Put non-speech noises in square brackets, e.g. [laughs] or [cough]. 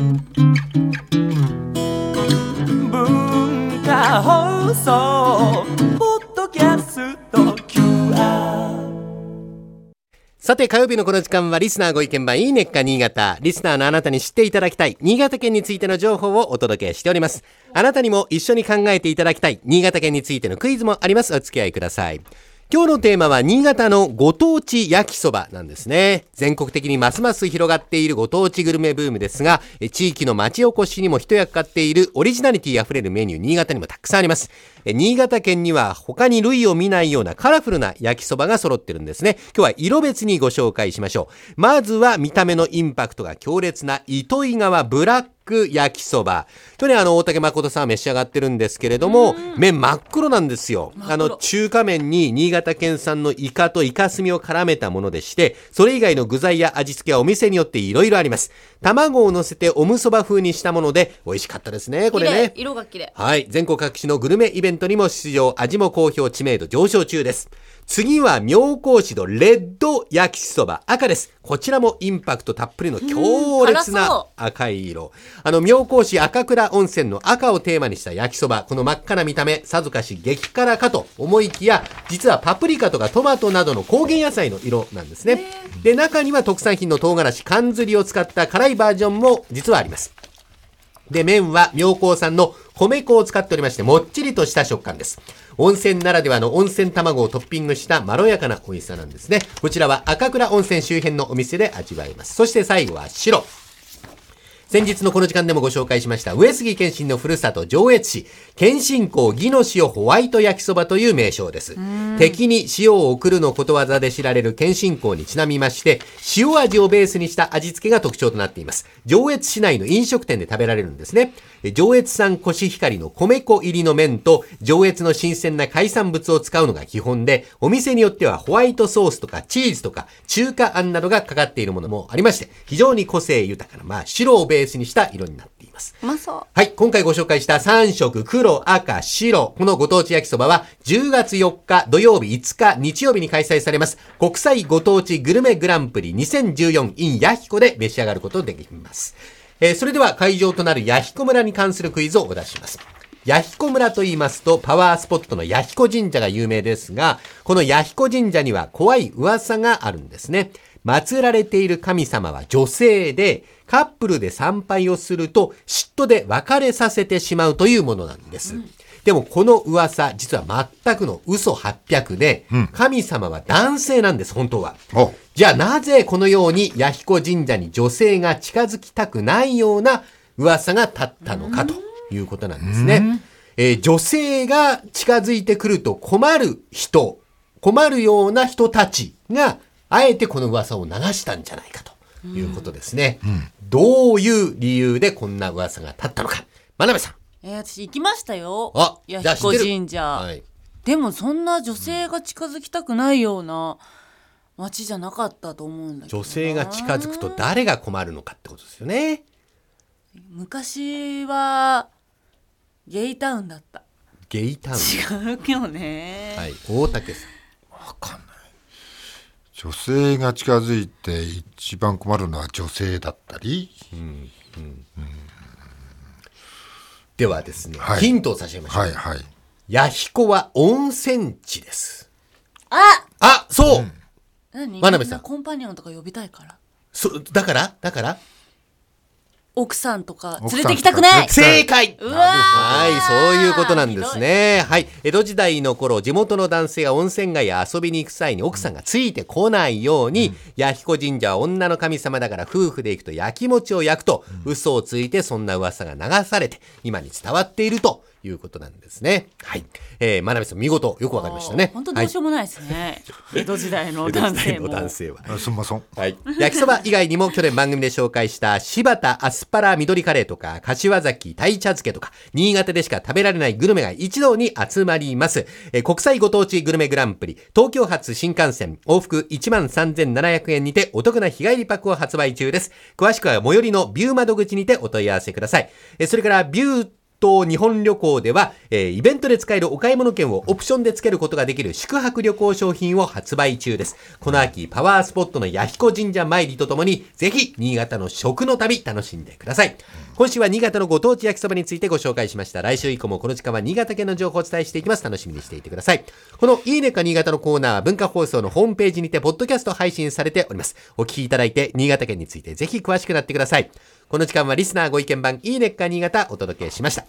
文化放送ポッドキャスト QR さて火曜日のこの時間はリスナーご意見番いいねっか新潟。リスナーのあなたに知っていただきたい新潟県についての情報をお届けしております。あなたにも一緒に考えていただきたい新潟県についてのクイズもあります。お付き合いください。今日のテーマは新潟のご当地焼きそばなんですね。全国的にますます広がっているご当地グルメブームですが、地域の町おこしにも一役買っているオリジナリティ溢れるメニュー、新潟にもたくさんあります。新潟県には他に類を見ないようなカラフルな焼きそばが揃ってるんですね。今日は色別にご紹介しましょう。まずは見た目のインパクトが強烈な糸魚川ブラック焼きそば。去年あの大竹誠さんは召し上がってるんですけれども、麺真っ黒なんですよ。あの中華麺に新潟県産のイカとイカスミを絡めたものでして、それ以外の具材や味付けはお店によっていろいろあります。卵を乗せておむそば風にしたもので美味しかったですね、これね。色が綺麗。はい。全国各地のグルメイベントにも出場、味も好評、知名度上昇中です。次は妙高市のレッド焼きそば赤です。こちらもインパクトたっぷりの強烈な赤い色。あの、妙高市赤倉温泉の赤をテーマにした焼きそば。この真っ赤な見た目、さぞかし激辛かと思いきや、実はパプリカとかトマトなどの高原野菜の色なんですね。で、中には特産品の唐辛子、缶ずりを使った辛いバージョンも実はあります。で、麺は妙高産の米粉を使っておりまして、もっちりとした食感です。温泉ならではの温泉卵をトッピングしたまろやかな美味しさなんですね。こちらは赤倉温泉周辺のお店で味わえます。そして最後は白。先日のこの時間でもご紹介しました上杉謙信のふるさと上越市。謙信公義の塩ホワイト焼きそばという名称です。敵に塩を送るのことわざで知られる謙信公にちなみまして塩味をベースにした味付けが特徴となっています。上越市内の飲食店で食べられるんですね。え上越産コシヒカリの米粉入りの麺と上越の新鮮な海産物を使うのが基本でお店によってはホワイトソースとかチーズとか中華あんなどがかかっているものもありまして非常に個性豊かなまあ白をベースにした色になっていますうまそう。はい、今回ご紹介した3色、黒、赤、白。このご当地焼きそばは10月4日土曜日5日日曜日に開催されます国際ご当地グルメグランプリ 2014in ヤヒコで召し上がることができます。えーそれでは会場となるヤヒコ村に関するクイズをお出しします。ヤヒコ村と言いますと、パワースポットのヤヒコ神社が有名ですが、このヤヒコ神社には怖い噂があるんですね。祀られている神様は女性で、カップルで参拝をすると嫉妬で別れさせてしまうというものなんです。でもこの噂、実は全くの嘘800で、神様は男性なんです、本当は。おじゃあなぜこのように弥彦神社に女性が近づきたくないような噂が立ったのかということなんですね。えー女性が近づいてくると困る人、困るような人たちが、あえてこの噂を流したんじゃないかということですね。どういう理由でこんな噂が立ったのか。真鍋さん。えー、私行きましたよ。あ弥彦神社、はい。でもそんな女性が近づきたくないような街じゃなかったと思うんだけどな女性が近づくと誰が困るのかってことですよね。昔はゲイタウンだったゲイタウン。違うよね、はい。大竹さん。女性が近づいて一番困るのは女性だったり、ではですね、はい。ヒントを差し上げましょう。はいはい。弥彦は温泉地です。あ！あ、そう、何？真鍋さん。コンパニオンとか呼びたいから。そ、だから？だから？奥さんとか連れてきたくない。正解。うわー。はい、そういうことなんですね。はい。江戸時代の頃、地元の男性が温泉街へ遊びに行く際に奥さんがついてこないように、弥彦神社は女の神様だから夫婦で行くと焼き餅を焼くと、嘘をついてそんな噂が流されて、今に伝わっているということなんですね。はい。えー、真鍋さん見事よくわかりましたね。本当どうしようもないですね、江戸時代のはい、江戸時代の [laughs] 男性も男性は。あすんませんはい。焼きそば以外にも去年番組で紹介した柴田アスパラ緑カレーとか柏崎鯛茶漬けとか新潟でしか食べられないグルメが一堂に集まります。えー国際ご当地グルメグランプリ東京発新幹線往復13,700円にてお得な日帰りパックを発売中です。詳しくは最寄りのビュー窓口にてお問い合わせください。えーそれからビュー東日本旅行では、えーイベントで使えるお買い物券をオプションで付けることができる宿泊旅行商品を発売中です。この秋、パワースポットの弥彦神社参りとともに、ぜひ、新潟の食の旅楽しんでください。今週は新潟のご当地焼きそばについてご紹介しました。来週以降もこの時間は新潟県の情報をお伝えしていきます。楽しみにしていてください。このいいねか新潟のコーナーは文化放送のホームページにて、ポッドキャスト配信されております。お聞きいただいて、新潟県についてぜひ詳しくなってください。この時間はリスナーご意見番いいねっか新潟お届けしました。